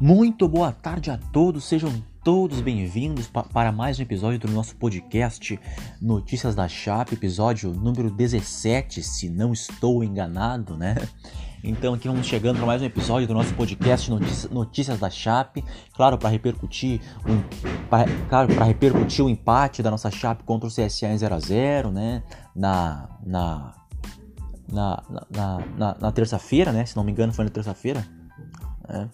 Muito boa tarde a todos, sejam todos bem-vindos pa para mais um episódio do nosso podcast Notícias da Chape, episódio número 17, se não estou enganado, né? Então aqui vamos chegando para mais um episódio do nosso podcast Notícias, Notícias da Chape, claro para repercutir, um, claro para repercutir o empate da nossa Chape contra o CSA em 0 a 0, né? Na na na, na, na, na terça-feira, né? Se não me engano foi na terça-feira. Né?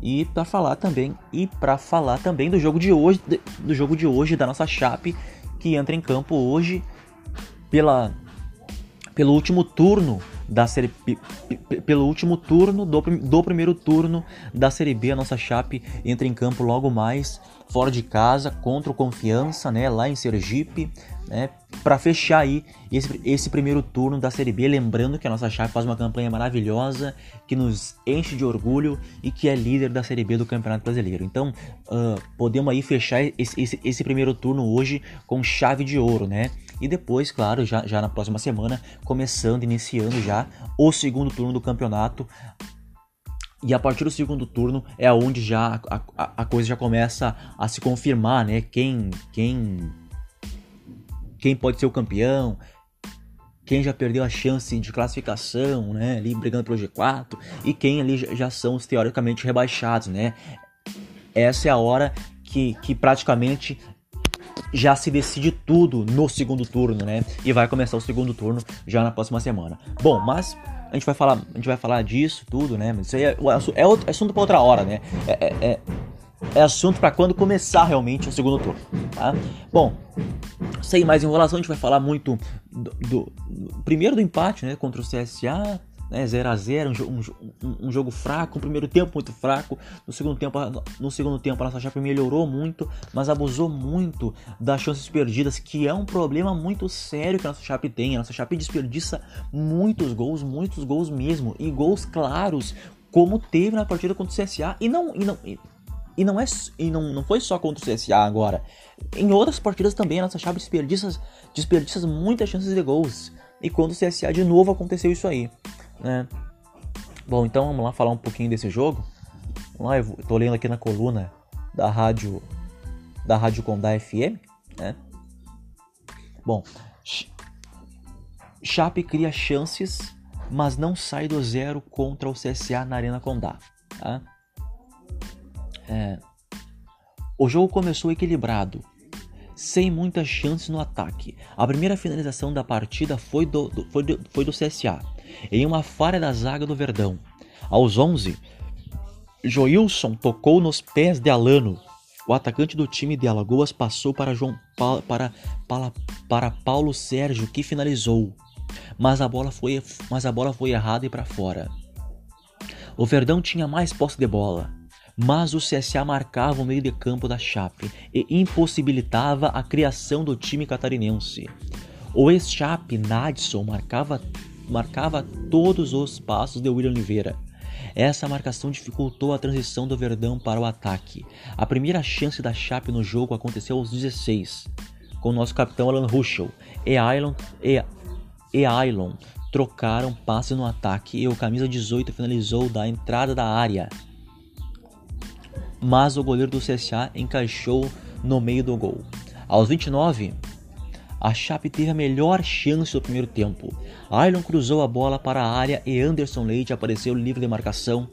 E para falar também e para falar também do jogo de hoje, do jogo de hoje da nossa Chape que entra em campo hoje pela pelo último turno da série pelo último turno do, do primeiro turno da série B a nossa Chape entra em campo logo mais fora de casa contra o Confiança né lá em Sergipe né para fechar aí esse, esse primeiro turno da Série B. Lembrando que a nossa Chape faz uma campanha maravilhosa, que nos enche de orgulho e que é líder da Série B do Campeonato Brasileiro. Então, uh, podemos aí fechar esse, esse, esse, primeiro turno hoje com chave de ouro, né? E depois, claro, já, já na próxima semana, começando, iniciando já o segundo turno do campeonato. E a partir do segundo turno é onde já a, a, a coisa já começa a se confirmar, né? Quem, quem quem pode ser o campeão, quem já perdeu a chance de classificação, né, ali brigando pelo G4, e quem ali já são os teoricamente rebaixados, né? Essa é a hora que, que praticamente já se decide tudo no segundo turno, né? E vai começar o segundo turno já na próxima semana. Bom, mas a gente vai falar, a gente vai falar disso tudo, né? Mas isso aí é, é, outro, é assunto para outra hora, né? É, é, é é assunto para quando começar realmente o segundo turno, tá? Bom, sem mais enrolação, a gente vai falar muito do, do, primeiro do empate, né, contra o CSA, né, 0 a 0 um, um, um, jogo fraco, um primeiro tempo muito fraco, no segundo tempo, no segundo tempo a nossa chapa melhorou muito, mas abusou muito das chances perdidas, que é um problema muito sério que a nossa chapa tem, a nossa chapa desperdiça muitos gols, muitos gols mesmo, e gols claros, como teve na partida contra o CSA, e não, e não, e não, é, e não, não foi só contra o CSA agora. Em outras partidas também a nossa chave desperdiça, desperdiça muitas chances de gols. E quando o CSA de novo aconteceu isso aí. Né? Bom, então vamos lá falar um pouquinho desse jogo. Vamos lá, eu tô lendo aqui na coluna da rádio da Rádio Condá FM, né? Bom, Chape cria chances, mas não sai do zero contra o CSA na Arena Condá. Tá? É, o jogo começou equilibrado, sem muitas chances no ataque. A primeira finalização da partida foi do, do, foi do, foi do CSA, em uma falha da zaga do Verdão. Aos 11, Joilson tocou nos pés de Alano. O atacante do time de Alagoas passou para, João pa, para, para, para Paulo Sérgio, que finalizou. Mas a bola foi, mas a bola foi errada e para fora. O Verdão tinha mais posse de bola, mas o CSA marcava o meio de campo da Chape e impossibilitava a criação do time catarinense. O ex-Chape Nadson marcava, marcava todos os passos de William Oliveira. Essa marcação dificultou a transição do Verdão para o ataque. A primeira chance da Chape no jogo aconteceu aos 16, com nosso capitão Alan Ruschel e Ailon, e, e Ailon trocaram passes no ataque e o camisa 18 finalizou da entrada da área mas o goleiro do CSA encaixou no meio do gol. Aos 29, a Chape teve a melhor chance do primeiro tempo. Ailon cruzou a bola para a área e Anderson Leite apareceu livre de marcação,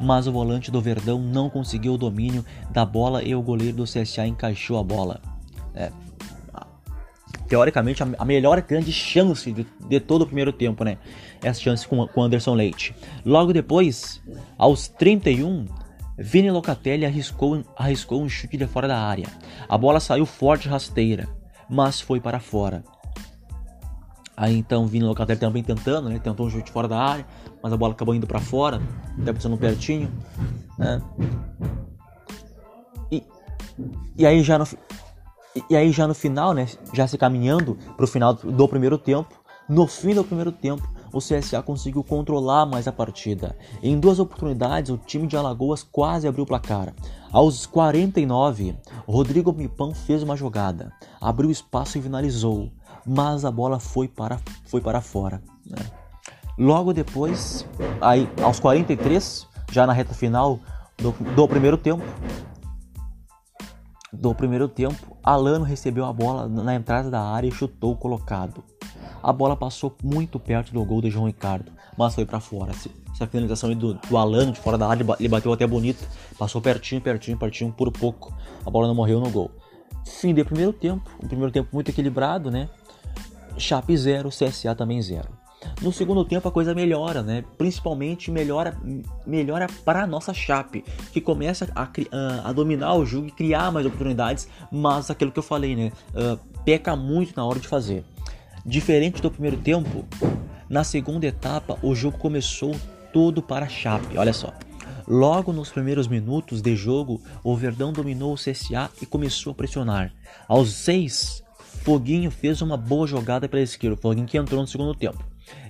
mas o volante do Verdão não conseguiu o domínio da bola e o goleiro do CSA encaixou a bola. É, teoricamente, a melhor grande chance de, de, todo o primeiro tempo, né? Essa chance com, com Anderson Leite. Logo depois, aos 31, Vini Locatelli arriscou, arriscou um chute de fora da área. A bola saiu forte rasteira, mas foi para fora. Aí então Vini Locatelli também tentando, né? Tentou um chute fora da área, mas a bola acabou indo para fora, até passando pertinho, né? E, e aí já no e aí já no final, né, já se caminhando para o final do primeiro tempo, no fim do primeiro tempo, o CSA conseguiu controlar mais a partida. Em duas oportunidades, o time de Alagoas quase abriu o placar. Aos 49, Rodrigo Mipão fez uma jogada, abriu espaço e finalizou, mas a bola foi para, foi para fora. Né? Logo depois, aí, aos 43, já na reta final, do, do primeiro tempo, do primeiro tempo, Alano recebeu a bola na entrada da área e chutou colocado. A bola passou muito perto do gol de João Ricardo, mas foi para fora. Essa finalização do, do de fora da área, ele bateu até bonito, passou pertinho, pertinho, pertinho, por pouco. A bola não morreu no gol. Fim de primeiro tempo, um primeiro tempo muito equilibrado, né? Chape 0, CSA também 0. No segundo tempo a coisa melhora, né? Principalmente melhora, melhora para a nossa Chape, que começa a, a, a, dominar o jogo e criar mais oportunidades, mas aquilo que eu falei, né? Uh, peca muito na hora de fazer. Diferente do primeiro tempo, na segunda etapa o jogo começou todo para a Chape. Olha só. Logo nos primeiros minutos de jogo, o Verdão dominou o CSA e começou a pressionar. Aos seis, Foguinho fez uma boa jogada pela esquerda, Foguinho que entrou no segundo tempo,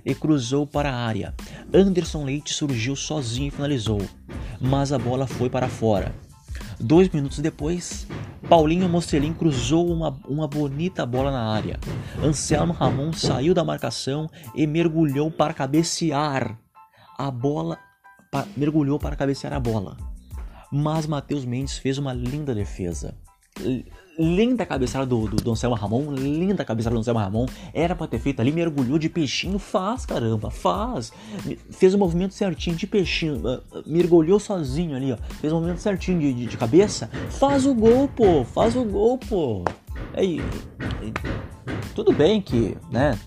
e cruzou para a área. Anderson Leite surgiu sozinho e finalizou, mas a bola foi para fora. Dois minutos depois, Paulinho Mocelin cruzou uma, uma bonita bola na área. Anselmo Ramon saiu da marcação e mergulhou para cabecear. A bola mergulhou para cabecear a bola. Mas Matheus Mendes fez uma linda defesa linda cabeçada do, do, do Anselmo Ramon, linda cabeçada do Anselmo Ramon, era pra ter feito ali, mergulhou de peixinho, faz caramba, faz, fez o movimento certinho de peixinho, ah, mergulhou sozinho ali, ó, fez o movimento certinho de, de, de cabeça, faz o gol, pô, faz o gol, pô. É, tudo bem que, né,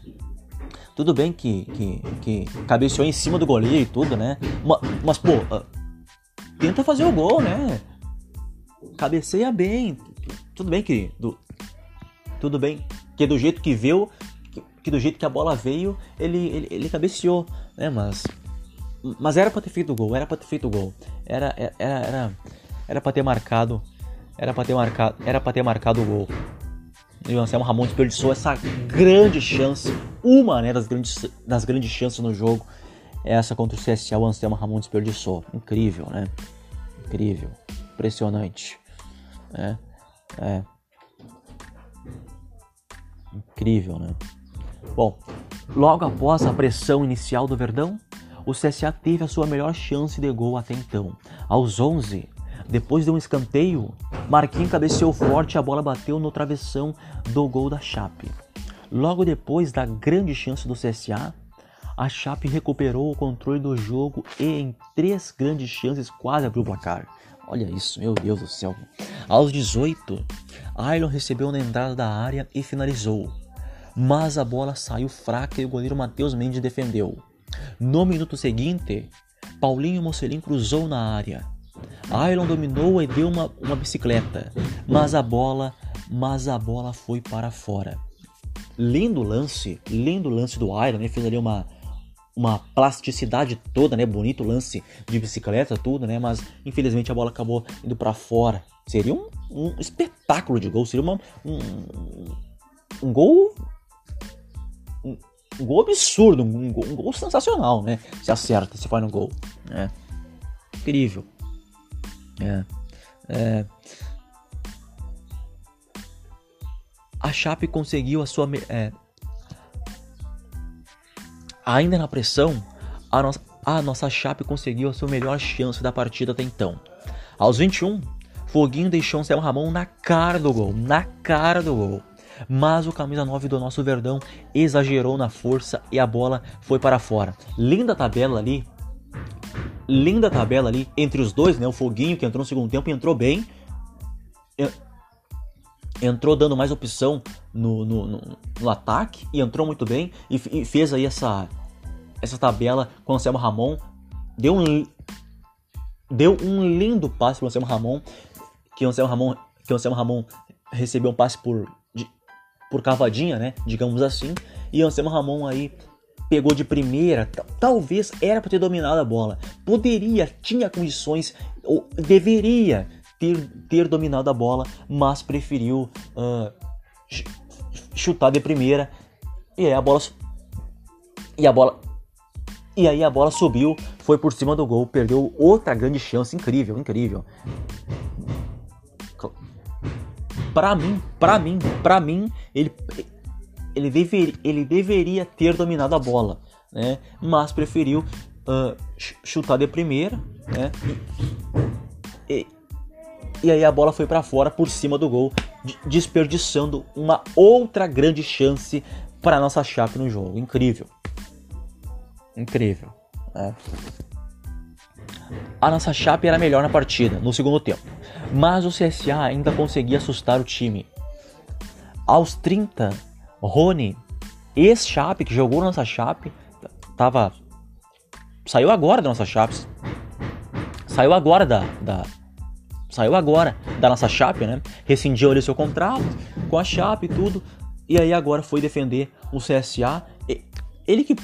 tudo bem que, que, que cabeceou em cima do goleiro e tudo, né, mas, mas pô, ah, tenta fazer o gol, né, cabeceia bem, tudo bem que do, tudo bem que do jeito que veio, que, que do jeito que a bola veio, ele ele, ele cabeceou, né? Mas mas era para ter feito o gol, era para ter feito o gol. Era era era era para ter marcado, era para ter marcado, era para ter marcado o gol. E o Anselmo Ramon desperdiçou essa grande chance, uma né, das, grandes, das grandes chances no jogo. Essa contra o CSA, o Anselmo Ramon desperdiçou. Incrível, né? Incrível. Impressionante. Né? É. Incrível, né? Bom, logo após a pressão inicial do Verdão, o CSA teve a sua melhor chance de gol até então. Aos 11, depois de um escanteio, Marquinhos cabeceou forte e a bola bateu no travessão do gol da Chape. Logo depois da grande chance do CSA, a Chape recuperou o controle do jogo e em três grandes chances quase abriu o placar. Olha isso, meu Deus do céu. Aos 18, Ailon recebeu na entrada da área e finalizou. Mas a bola saiu fraca e o goleiro Matheus Mendes defendeu. No minuto seguinte, Paulinho Mocelin cruzou na área. Ailon dominou e deu uma, uma bicicleta, mas a bola, mas a bola foi para fora. Lindo lance, lindo lance do Ailon, ele fez ali uma, uma plasticidade toda, né? Bonito lance de bicicleta, tudo, né? Mas infelizmente a bola acabou indo para fora. Seria um, um, espetáculo de gol, seria uma, um, um gol. Um, um, gol absurdo, um gol, um gol sensacional, né? Se acerta, se faz no gol. Né? Incrível. É. é. A Chape conseguiu a sua. É, Ainda na pressão, a, a nossa Chape conseguiu a sua melhor chance da partida até então. Aos 21, Foguinho deixou o Céu Ramon na cara do gol, na cara do gol. Mas o camisa 9 do nosso Verdão exagerou na força e a bola foi para fora. Linda tabela ali. Linda tabela ali entre os dois, né? O Foguinho que entrou no segundo tempo e entrou bem entrou dando mais opção no, no, no, no ataque e entrou muito bem e, e, fez aí essa, essa tabela com o Anselmo Ramon. Deu um, deu um lindo passe para o Anselmo Ramon, que o Anselmo Ramon, que o Ramon recebeu um passe por, de, por cavadinha, né? Digamos assim. E o Anselmo Ramon aí pegou de primeira, talvez era para ter dominado a bola. Poderia, tinha condições, ou deveria ter, ter dominado a bola, mas preferiu uh, chutar de primeira e aí a bola e a bola e aí a bola subiu, foi por cima do gol, perdeu outra grande chance, incrível, incrível. Para mim, para mim, para mim, ele ele, dever, ele deveria ter dominado a bola, né? Mas preferiu uh, chutar de primeira, né? e, e aí a bola foi para fora por cima do gol, desperdiçando uma outra grande chance para nossa Chape no jogo. Incrível. Incrível. Né? A nossa Chape era melhor na partida, no segundo tempo. Mas o CSA ainda conseguia assustar o time. Aos 30, Rony, ex-Chape, que jogou na nossa Chape, tava. Saiu agora da nossa Chape. Saiu agora da, da. Saiu agora da nossa Chape, né? Rescindiu ali seu contrato com a Chape e tudo. E aí agora foi defender o CSA. Ele que.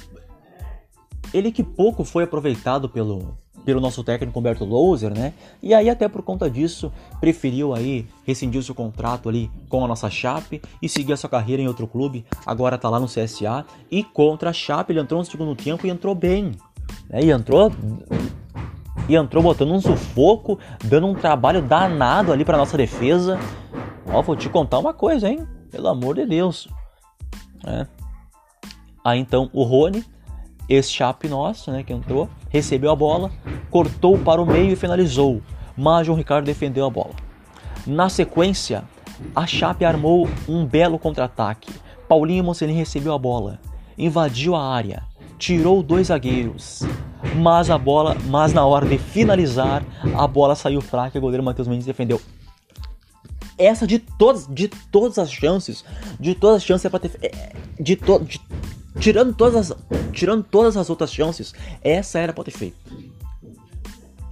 Ele que pouco foi aproveitado pelo, pelo nosso técnico Humberto Louser, né? E aí até por conta disso preferiu aí rescindir seu contrato ali com a nossa Chape e seguir a sua carreira em outro clube. Agora tá lá no CSA e contra a Chape ele entrou no segundo tempo e entrou bem, né? E entrou e entrou botando um sufoco, dando um trabalho danado ali para nossa defesa. Ó, vou te contar uma coisa, hein? Pelo amor de Deus. É. Aí então o Rony esse Chape nosso, né, que entrou, recebeu a bola, cortou para o meio e finalizou. Mas João Ricardo defendeu a bola. Na sequência, a Chape armou um belo contra-ataque. Paulinho Mocelin recebeu a bola, invadiu a área, tirou dois zagueiros, mas a bola, mas na hora de finalizar, a bola saiu fraca e o goleiro Matheus Mendes defendeu. Essa de todas, de todas as chances, de todas as chances é para ter é, de, Tirando todas as, tirando todas as outras chances, essa era pra ter feito.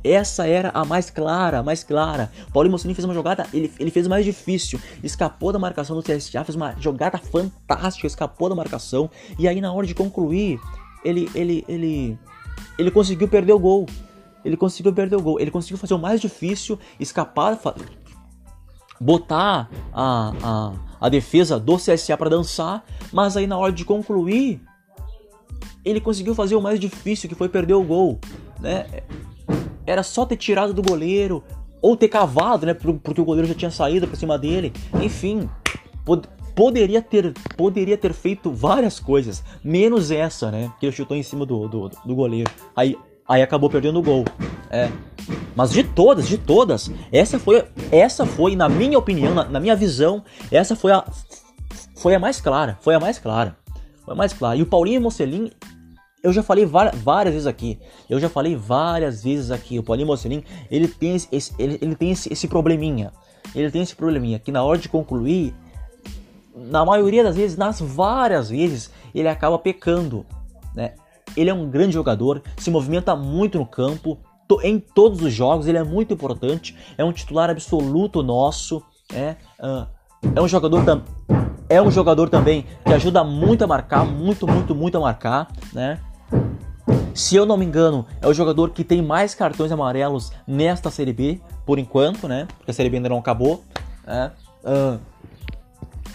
Essa era a mais clara, a mais clara. Paulinho Mussolini fez uma jogada, ele, ele fez mais difícil. Escapou da marcação do CSA, fez uma jogada fantástica, escapou da marcação. E aí na hora de concluir, ele, ele, ele, ele conseguiu perder o gol. Ele conseguiu perder o gol. Ele conseguiu fazer o mais difícil, escapar, botar a, a, a defesa do CSA para dançar, mas aí na hora de concluir, ele conseguiu fazer o mais difícil, que foi perder o gol, né? Era só ter tirado do goleiro ou ter cavado, né? Porque o goleiro já tinha saído para cima dele. Enfim, poderia ter poderia ter feito várias coisas, menos essa, né? Que ele chutou em cima do, do, do goleiro. Aí aí acabou perdendo o gol. É. Mas de todas, de todas, essa foi, essa foi, na minha opinião, na, na minha visão, essa foi a, foi a mais clara, foi a mais clara, foi a mais clara. E o Paulinho Mocelin, eu já falei várias, vezes aqui, eu já falei várias vezes aqui, o Paulinho Mocelin, ele tem esse, ele, ele tem esse, esse probleminha, ele tem esse probleminha que na hora de concluir, na maioria das vezes, nas várias vezes, ele acaba pecando, né? Ele é um grande jogador, se movimenta muito no campo, em todos os jogos, ele é muito importante, é um titular absoluto nosso, é, é um jogador é um jogador também que ajuda muito a marcar, muito, muito, muito a marcar, né? Se eu não me engano, é o jogador que tem mais cartões amarelos nesta Série B, por enquanto, né? Porque a Série B ainda não acabou. Né? Uh,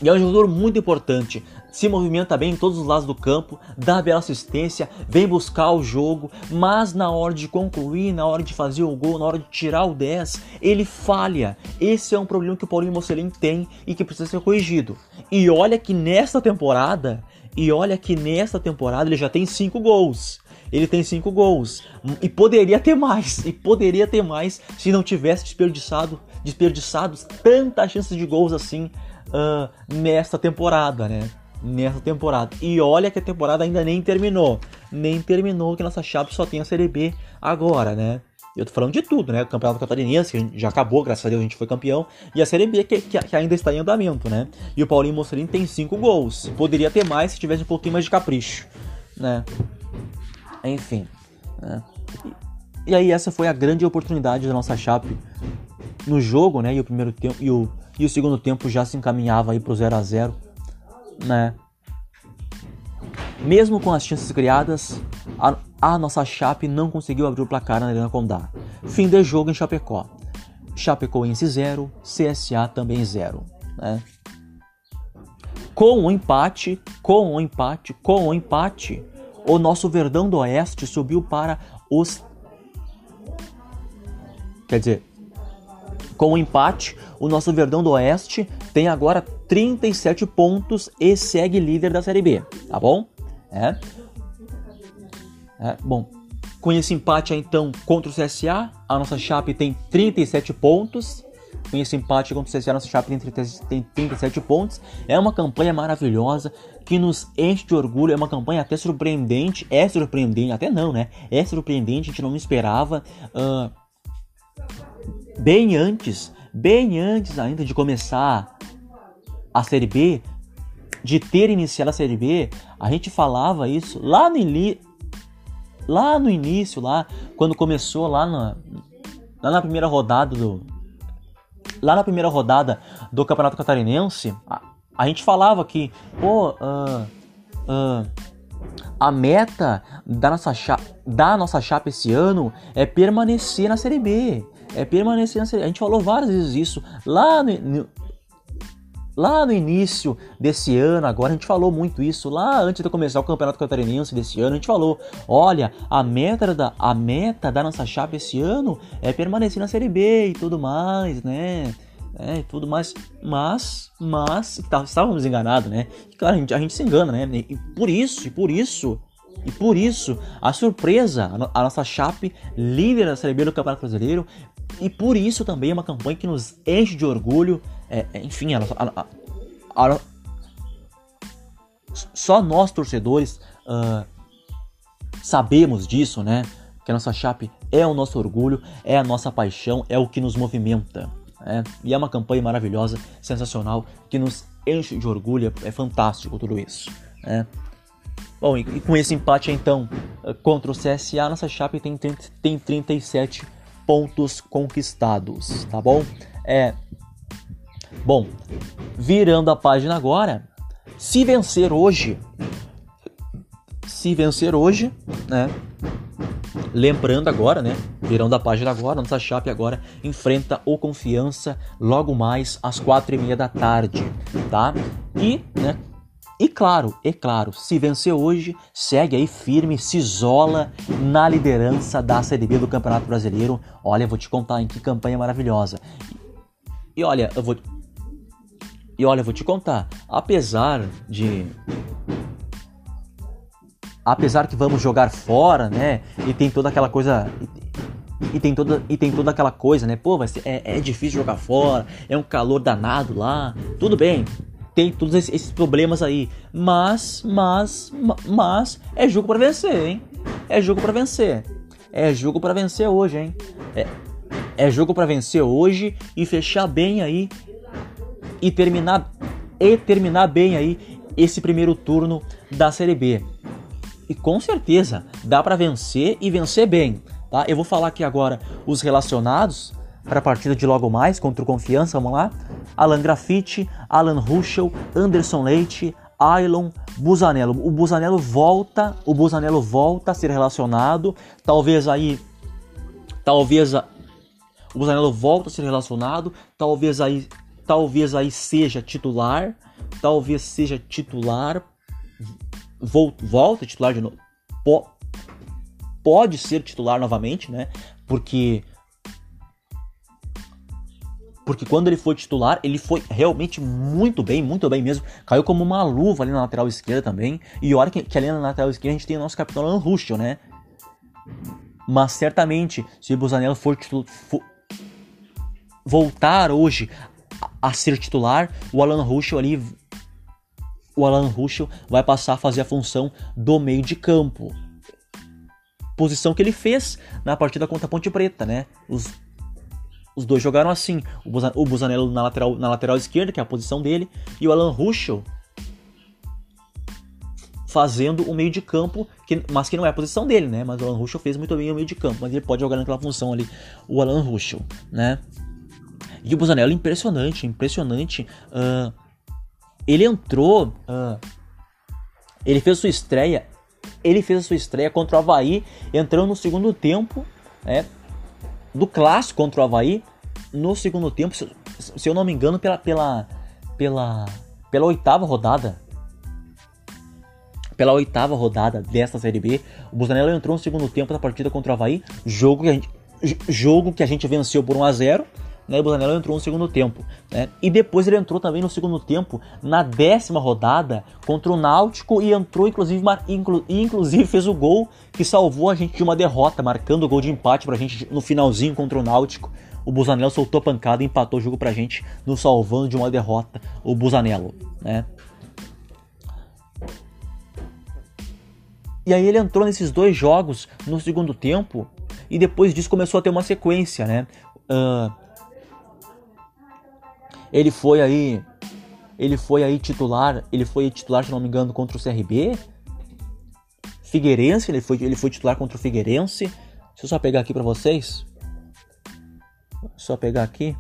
e é um jogador muito importante se movimenta bem em todos os lados do campo, dá bela assistência, vem buscar o jogo, mas na hora de concluir, na hora de fazer o gol, na hora de tirar o 10, ele falha. Esse é um problema que o Paulinho Mocelin tem e que precisa ser corrigido. E olha que nesta temporada, e olha que nesta temporada ele já tem 5 gols. Ele tem 5 gols. E poderia ter mais. E poderia ter mais se não tivesse desperdiçado, desperdiçado tantas chances de gols assim uh, nesta temporada, né? nessa temporada. E olha que a temporada ainda nem terminou. Nem terminou que nossa chave só tem a Série B agora, né? Eu tô falando de tudo, né? O Campeonato Catarinense, que já acabou, graças a Deus a gente foi campeão. E a Série B, que, que, que ainda está em andamento, né? E o Paulinho Mocelin tem 5 gols. Poderia ter mais se tivesse um pouquinho mais de capricho, né? Enfim. Né? E, e aí essa foi a grande oportunidade da nossa Chape no jogo, né? E o primeiro tempo e o, e o segundo tempo já se encaminhava aí pro 0 a 0 né? Mesmo com as chances criadas, a, a, nossa Chape não conseguiu abrir o placar na Arena Condá. Fim de jogo em Chapecó. Chapecoense 0, CSA também 0. Né? Com o um empate, com o um empate, com o um empate, o nosso Verdão do Oeste subiu para os. Quer dizer, com o empate, o nosso Verdão do Oeste tem agora 37 pontos e segue líder da Série B, tá bom? É. é bom. Com esse empate então contra o CSA, a nossa Chape tem 37 pontos. Com esse empate contra o CSA, a nossa Chape tem 37 pontos. É uma campanha maravilhosa que nos enche de orgulho. É uma campanha até surpreendente. É surpreendente, até não, né? É surpreendente, a gente não esperava. Uh, bem antes, bem antes ainda de começar a Série B, de ter iniciado a Série B, a gente falava isso lá no, lá no início, lá quando começou lá na, lá na primeira rodada do lá na primeira rodada do Campeonato Catarinense, a, a gente falava que, pô, uh, uh, a meta da nossa, da nossa chapa esse ano é permanecer na Série B. É permanecer na Série. A gente falou várias vezes isso lá no, no Lá no início desse ano, agora a gente falou muito isso, lá antes de começar o Campeonato Catarinense desse ano, a gente falou, olha, a meta da, a meta da nossa chapa esse ano é permanecer na Série B e tudo mais, né? É, tudo mais, mas, mas, tá, estávamos enganados, né? Claro, a gente, a gente se engana, né? E por isso, e por isso, e por isso, a surpresa, a nossa chape líder da Série B do Campeonato Brasileiro, e por isso também é uma campanha que nos enche de orgulho. É, é enfim, a a, a, só nós torcedores uh, sabemos disso, né? Que a nossa chape é o nosso orgulho, é a nossa paixão, é o que nos movimenta. Né? E é uma campanha maravilhosa, sensacional, que nos enche de orgulho, é fantástico tudo isso. Né? Bom, e, e, com esse empate então contra o CSA, nossa chape tem, tem, tem 37 pontos conquistados, tá bom? É. Bom, virando a página agora, se vencer hoje, se vencer hoje, né? Lembrando agora, né? Virando a página agora, nossa chape agora enfrenta o Confiança logo mais às quatro e meia da tarde, tá? E, né? E claro, é claro, se vencer hoje, segue aí firme, se isola na liderança da Série B do Campeonato Brasileiro. Olha, vou te contar em que campanha maravilhosa. E olha, eu vou E olha, eu vou te contar, apesar de apesar que vamos jogar fora, né? E tem toda aquela coisa e tem toda, e tem toda aquela coisa, né? Pô, mas é, é difícil jogar fora, é um calor danado lá. Tudo bem, tem todos esses problemas aí. Mas, mas, mas é jogo para vencer, hein? É jogo para vencer. É jogo para vencer hoje, hein? É, é jogo para vencer hoje e fechar bem aí e terminar e terminar bem aí esse primeiro turno da Série B. E com certeza dá para vencer e vencer bem, tá? Eu vou falar aqui agora os relacionados para a partida de logo mais contra o Confiança, vamos lá? Alan Graffiti, Alan Ruschel, Anderson Leite, Ailon, Busanello. O Busanello volta, o Busanello volta a ser relacionado, talvez aí talvez a, o Busanello volta a ser relacionado, talvez aí talvez aí seja titular, talvez seja titular volta titular de novo. Pode ser titular novamente, né? Porque porque quando ele foi titular, ele foi realmente muito bem, muito bem mesmo. Caiu como uma luva ali na lateral esquerda também. E olha que, que ali na lateral esquerda a gente tem o nosso capitão Ruschel, né? Mas certamente, se o Busanello for, for voltar hoje a, a, ser titular, o Alan Ruschel ali o Alan Ruschel vai passar a fazer a função do meio de campo. Posição que ele fez na partida contra a Ponte Preta, né? Os os dois jogaram assim. O Busanello na lateral, na lateral esquerda, que é a posição dele, e o Alan Ruschel fazendo o meio de campo, que, mas que não é a posição dele, né? Mas o Alan Ruschel fez muito bem o meio de campo, mas ele pode jogar naquela função ali, o Alan Ruschel, né? E o Busanello impressionante, impressionante. Uh, ele entrou, uh, ele fez sua estreia, ele fez a sua estreia contra o Havaí, entrando no segundo tempo, né? Do clássico contra o Havaí no segundo tempo, se, se eu não me engano, pela, pela, pela, pela oitava rodada. Pela oitava rodada desta Série B, o Busanello entrou no segundo tempo da partida contra o Havaí, jogo que a gente, jogo que a gente venceu por 1 a 0 né? O Busanello entrou no segundo tempo, né? E depois ele entrou também no segundo tempo na décima rodada contra o Náutico e entrou inclusive inclu, inclusive fez o gol que salvou a gente de uma derrota, marcando o gol de empate pra gente no finalzinho contra o Náutico. O Busanello soltou a pancada e empatou o jogo pra gente, nos salvando de uma derrota, o Busanello, né? E aí ele entrou nesses dois jogos no segundo tempo e depois disso começou a ter uma sequência, né? Uh, ele foi aí, ele foi aí titular, ele foi titular, se não me engano, contra o CRB, Figueirense, ele foi, ele foi titular contra o Figueirense. Deixa eu só pegar aqui para vocês. Só pegar aqui.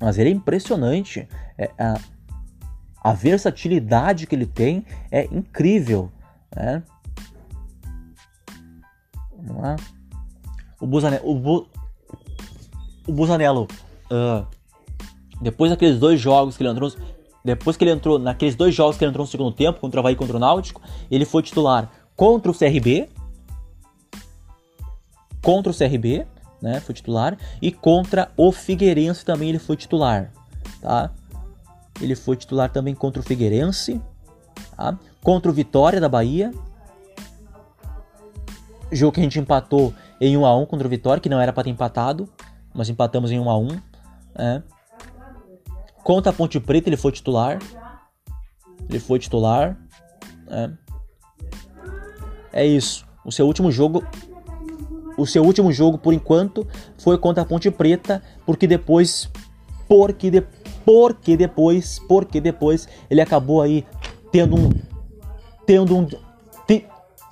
Mas ele é impressionante. É, a, a versatilidade que ele tem é incrível. Né? Vamos lá. O Busanello. O, Bu, o Busanello uh, depois daqueles dois jogos que ele entrou. Depois que ele entrou. Naqueles dois jogos que ele entrou no segundo tempo, contra o Havaí e contra o Náutico, ele foi titular contra o CRB. Contra o CRB né? Foi titular. E contra o Figueirense também ele foi titular, tá? Ele foi titular também contra o Figueirense, tá? Contra o Vitória da Bahia. Jogo que a gente empatou em 1 a 1 contra o Vitória, que não era para ter empatado, mas empatamos em 1 a 1, né? Contra a Ponte Preta ele foi titular. Ele foi titular, né? É isso. O seu último jogo o seu último jogo, por enquanto, foi contra a Ponte Preta, porque depois, porque, de, porque depois, porque depois ele acabou aí tendo um, tendo um, te,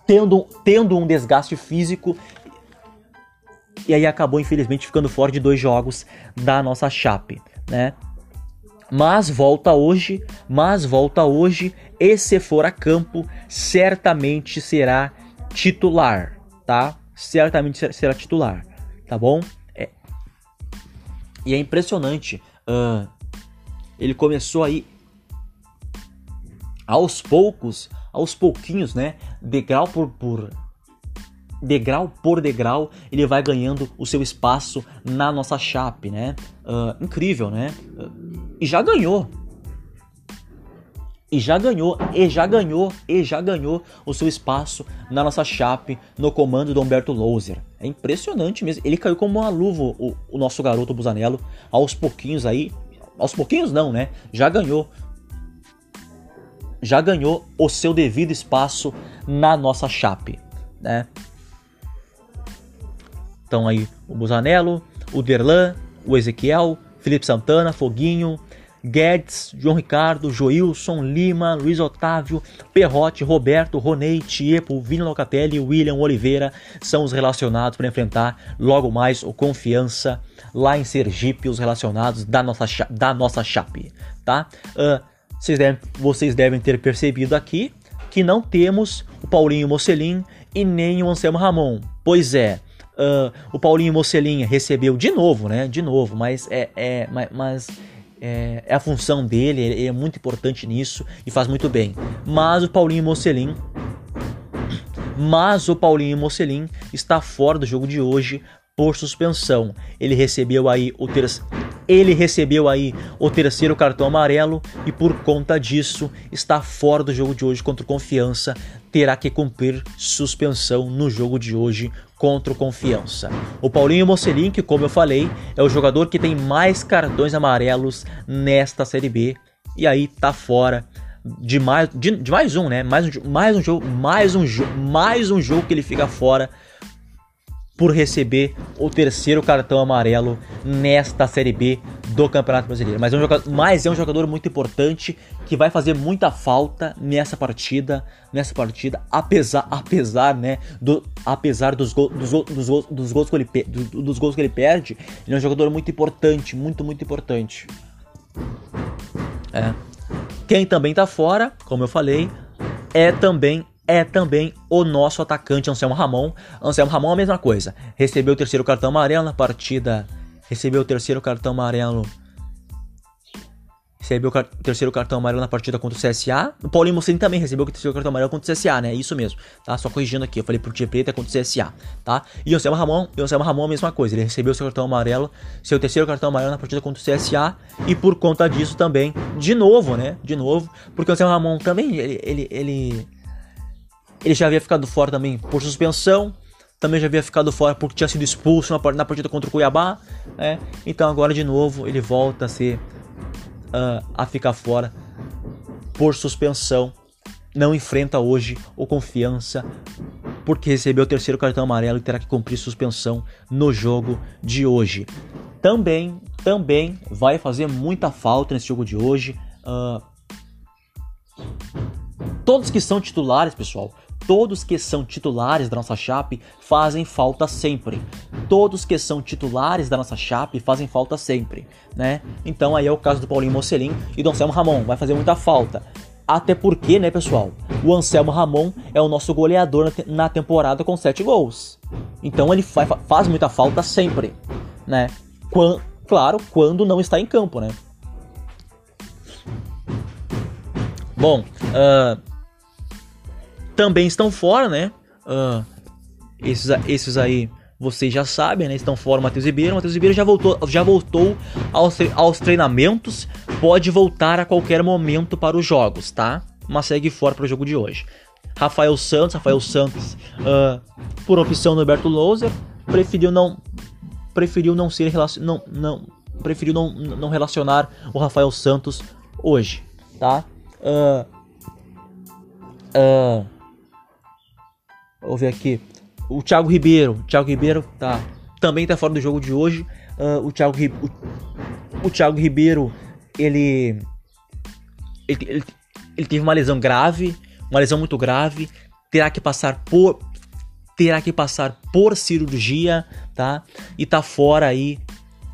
tendo, tendo um desgaste físico e aí acabou infelizmente ficando fora de dois jogos da nossa Chape, né? Mas volta hoje, mas volta hoje e se for a campo, certamente será titular, tá? certamente será titular, tá bom? É. E é impressionante. Uh, ele começou aí aos poucos, aos pouquinhos, né? Degrau por, por degrau por degrau, ele vai ganhando o seu espaço na nossa chape, né? Uh, incrível, né? Uh, e já ganhou, e já ganhou, e já ganhou, e já ganhou o seu espaço na nossa chape no comando do Humberto Louser. É impressionante mesmo. Ele caiu como uma luva, o, o nosso garoto Busanello, aos pouquinhos aí. Aos pouquinhos não, né? Já ganhou. Já ganhou o seu devido espaço na nossa chape, né? Então aí o Busanello, o Derlan, o Ezequiel, Felipe Santana, Foguinho, Guedes, João Ricardo, Joilson, Lima, Luiz Otávio, Perrote, Roberto, Ronei, Tiepo, Vini Locatelli e William Oliveira são os relacionados para enfrentar logo mais o Confiança lá em Sergipe, os relacionados da nossa, da nossa chape, tá? Uh, vocês, devem, vocês devem ter percebido aqui que não temos o Paulinho Mocelin e nem o Anselmo Ramon. Pois é, uh, o Paulinho Mocelin recebeu de novo, né? De novo, mas é, é mas, mas é, é, a função dele, ele é muito importante nisso e faz muito bem. Mas o Paulinho Mocelin, mas o Paulinho Mocelin está fora do jogo de hoje por suspensão. Ele recebeu aí o ele recebeu aí o terceiro cartão amarelo e por conta disso está fora do jogo de hoje contra o Confiança. Terá que cumprir suspensão no jogo de hoje contra o Confiança. O Paulinho Mocelin, que como eu falei, é o jogador que tem mais cartões amarelos nesta Série B e aí tá fora de mais, de, de mais um, né? Mais um, mais um jogo, mais um jogo, mais um jogo que ele fica fora por receber o terceiro cartão amarelo nesta Série B do Campeonato Brasileiro. Mas é um jogador, mas é um jogador muito importante que vai fazer muita falta nessa partida, nessa partida, apesar, apesar, né, do, apesar dos, go, dos, dos, dos, gols que ele, do, dos gols que ele perde, ele é um jogador muito importante, muito, muito importante. É. Quem também tá fora, como eu falei, é também é também o nosso atacante Anselmo Ramon. Anselmo Ramon a mesma coisa. Recebeu o terceiro cartão amarelo na partida. Recebeu o terceiro cartão amarelo. recebeu o terceiro cartão amarelo na partida contra o CSA. O Paulinho Mocelin também recebeu o terceiro cartão amarelo contra o CSA, né? É isso mesmo, tá? Só corrigindo aqui, eu falei pro Tia Preta contra o CSA, tá? E o Anselmo Ramon, o Anselmo Ramon a mesma coisa, ele recebeu seu cartão amarelo, seu terceiro cartão amarelo na partida contra o CSA e por conta disso também, de novo, né? De novo, porque o Anselmo Ramon também, ele, ele, ele, ele já havia ficado fora também por suspensão, também já havia ficado fora porque tinha sido expulso na partida contra o Cuiabá, né? Então agora de novo ele volta a ser uh, a ficar fora por suspensão. Não enfrenta hoje o Confiança porque recebeu o terceiro cartão amarelo e terá que cumprir suspensão no jogo de hoje. Também, também vai fazer muita falta nesse jogo de hoje. Uh, todos que são titulares, pessoal, Todos que são titulares da nossa chape fazem falta sempre. Todos que são titulares da nossa chape fazem falta sempre, né? Então aí é o caso do Paulinho Mocelin e do Anselmo Ramon, vai fazer muita falta. Até porque, né, pessoal? O Anselmo Ramon é o nosso goleador na temporada com 7 gols. Então ele faz muita falta sempre, né? Quando, claro, quando não está em campo, né? Bom, uh, também estão fora, né? Uh, esses, esses aí vocês já sabem, né? Estão fora o Matheus Ribeiro. O Matheus Ribeiro já voltou, já voltou aos, aos treinamentos. Pode voltar a qualquer momento para os jogos, tá? Mas segue fora para o jogo de hoje. Rafael Santos, Rafael Santos, uh, por opção do Alberto Louser, preferiu não preferiu não ser não, não preferiu não, não relacionar o Rafael Santos hoje, tá? Uh, uh, Vamos ver aqui. O Thiago Ribeiro. O Thiago Ribeiro tá, também tá fora do jogo de hoje. Uh, o, Thiago, o, o Thiago Ribeiro, ele, ele, ele, ele teve uma lesão grave, uma lesão muito grave. Terá que passar por terá que passar por cirurgia, tá? E tá fora aí,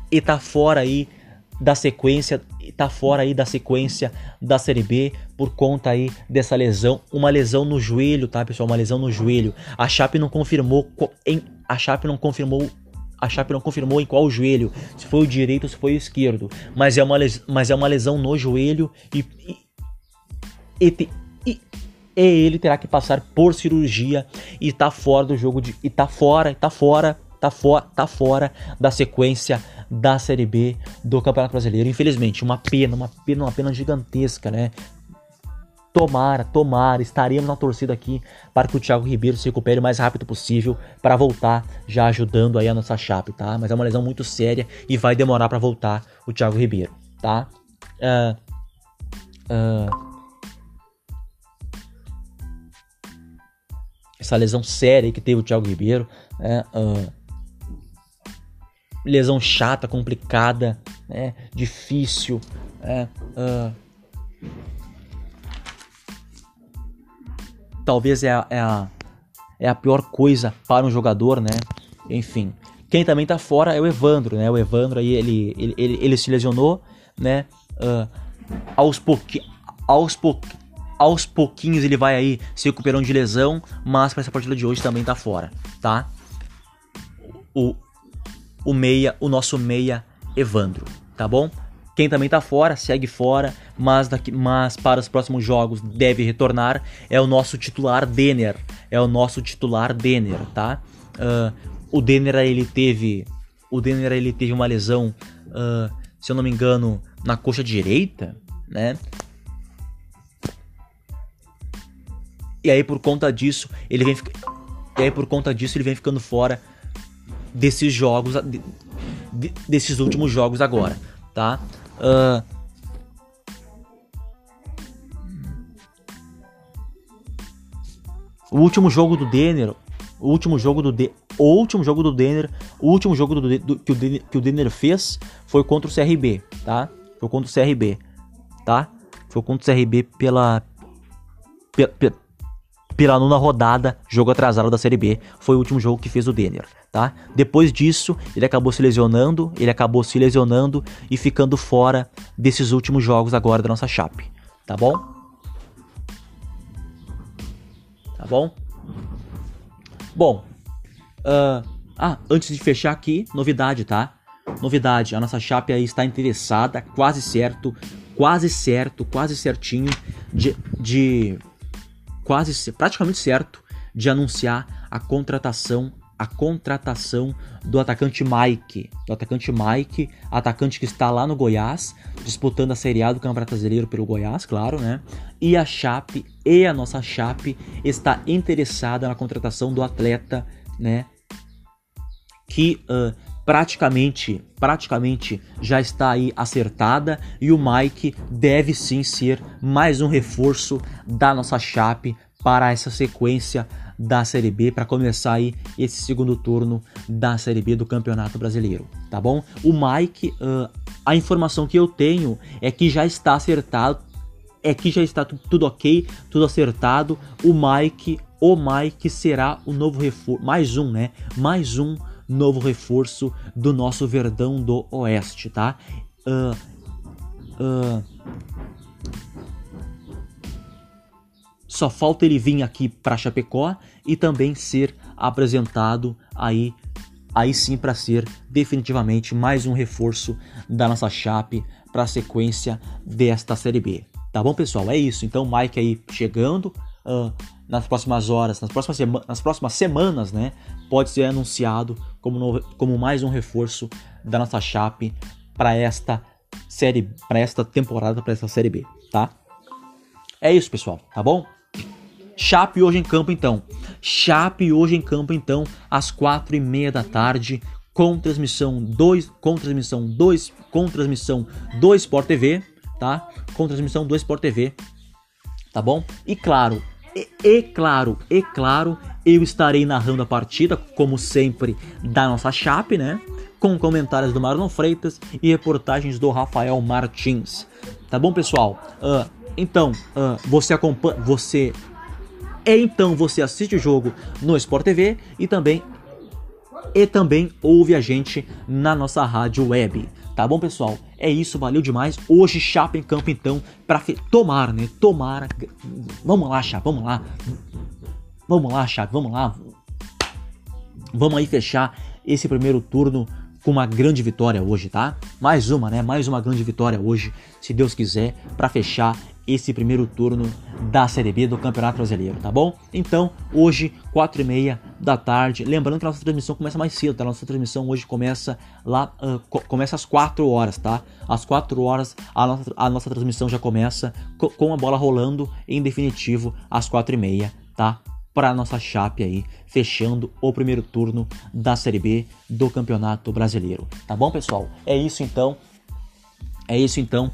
e tá fora aí da sequência, tá fora aí da sequência da Série B por conta aí dessa lesão, uma lesão no joelho, tá, pessoal? Uma lesão no joelho. A Chape não confirmou em a Chape não confirmou a Chape não confirmou em qual joelho, se foi o direito ou se foi o esquerdo, mas é uma lesão, mas é uma lesão no joelho e e, e, e, e ele terá que passar por cirurgia e tá fora do jogo de e tá fora, tá fora, tá fora, tá fora da sequência da Série B do Campeonato Brasileiro. Infelizmente, uma pena, uma pena, uma pena gigantesca, né? Tomara, tomara, estaremos na torcida aqui para que o Thiago Ribeiro se recupere o mais rápido possível para voltar já ajudando aí a nossa chape, tá? Mas é uma lesão muito séria e vai demorar para voltar o Thiago Ribeiro, tá? Uh, uh, essa lesão séria que teve o Thiago Ribeiro, né? Uh, lesão chata, complicada, né? difícil. Uh, talvez é a, é, a, é a pior coisa para um jogador, né? Enfim. Quem também tá fora é o Evandro, né? O Evandro aí, ele, ele, ele, ele se lesionou, né? Uh, aos, pouqui aos, pou aos pouquinhos ele vai aí se recuperando de lesão, mas para essa partida de hoje também tá fora, tá? O, o meia, o nosso meia Evandro, tá bom? Quem também tá fora, segue fora, mas, daqui, mas para os próximos jogos deve retornar, é o nosso titular Denner. É o nosso titular Denner, tá? Uh, o Denner ele teve. O Denner ele teve uma lesão, uh, se eu não me engano, na coxa direita, né? E aí por conta disso, ele vem E aí por conta disso ele vem ficando fora desses jogos, de, de, desses últimos jogos agora, tá? Uh, o último jogo do Denner, o último jogo do de, o último jogo do Denner, o último jogo do, do, que, o Denner, que o Denner fez foi contra o CRB, tá? Foi contra o CRB, tá? Foi contra o CRB pela, pela, pela nona rodada, jogo atrasado da Série B, foi o último jogo que fez o Denner, tá? Depois disso, ele acabou se lesionando, ele acabou se lesionando e ficando fora desses últimos jogos agora da nossa chape, tá bom? Tá bom? Bom, uh, ah, antes de fechar aqui, novidade, tá? Novidade, a nossa chape aí está interessada, quase certo, quase certo, quase certinho de, de quase praticamente certo de anunciar a contratação a contratação do atacante Mike, do atacante Mike, atacante que está lá no Goiás, disputando a Série A do Campeonato Brasileiro pelo Goiás, claro, né? E a Chape e a nossa Chape está interessada na contratação do atleta, né? Que uh, praticamente, praticamente já está aí acertada e o Mike deve sim ser mais um reforço da nossa Chape para essa sequência da Série B para começar aí esse segundo turno da Série B do Campeonato Brasileiro, tá bom? O Mike, uh, a informação que eu tenho é que já está acertado, é que já está tudo ok, tudo acertado. O Mike, o Mike será o novo reforço, mais um, né? Mais um novo reforço do nosso Verdão do Oeste, tá? Uh, uh, só falta ele vir aqui para Chapecó e também ser apresentado aí aí sim para ser definitivamente mais um reforço da nossa Chape para a sequência desta Série B. Tá bom, pessoal? É isso. Então, Mike aí chegando uh, nas próximas horas, nas próximas, nas próximas semanas, né? Pode ser anunciado como, novo, como mais um reforço da nossa Chape para esta série, para esta temporada, para esta Série B, tá? É isso, pessoal, tá bom? Chape hoje em campo então. Chape hoje em campo então às quatro e meia da tarde com transmissão 2 com transmissão 2 com transmissão do Sport TV, tá? Com transmissão do Sport TV. Tá bom? E claro, e, e, claro, e claro, eu estarei narrando a partida, como sempre, da nossa Chape, né? Com comentários do Marlon Freitas e reportagens do Rafael Martins. Tá bom, pessoal? Uh, então, uh, você acompanha. Você é então você assiste o jogo no Sport TV e também e também ouve a gente na nossa rádio web. Tá bom, pessoal? É isso, valeu demais. Hoje Chapa em campo então para tomar, né? Tomar. Vamos lá, Chapa, vamos lá. Vamos lá, Chapa, vamos lá. Vamos aí fechar esse primeiro turno com uma grande vitória hoje, tá? Mais uma, né? Mais uma grande vitória hoje, se Deus quiser, para fechar esse primeiro turno da Série B do Campeonato Brasileiro, tá bom? Então, hoje, 4 e meia da tarde, lembrando que a nossa transmissão começa mais cedo, tá? A nossa transmissão hoje começa lá, uh, co começa às 4 horas, tá? Às 4 horas a nossa, a nossa transmissão já começa co com a bola rolando, em definitivo, às 4 e meia, tá? Para nossa chape aí, fechando o primeiro turno da Série B do Campeonato Brasileiro, tá bom, pessoal? É isso então. É isso então.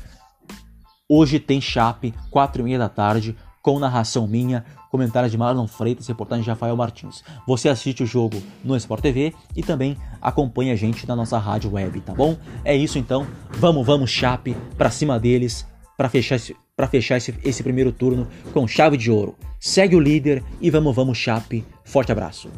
Hoje tem Chape, 4 e meia da tarde, com narração minha, comentários de Marlon Freitas e reportagem de Rafael Martins. Você assiste o jogo no Sport TV e também acompanha a gente na nossa rádio web, tá bom? É isso então, vamos, vamos Chape, pra cima deles, para fechar, esse, pra fechar esse, esse primeiro turno com chave de ouro. Segue o líder e vamos, vamos Chape, forte abraço.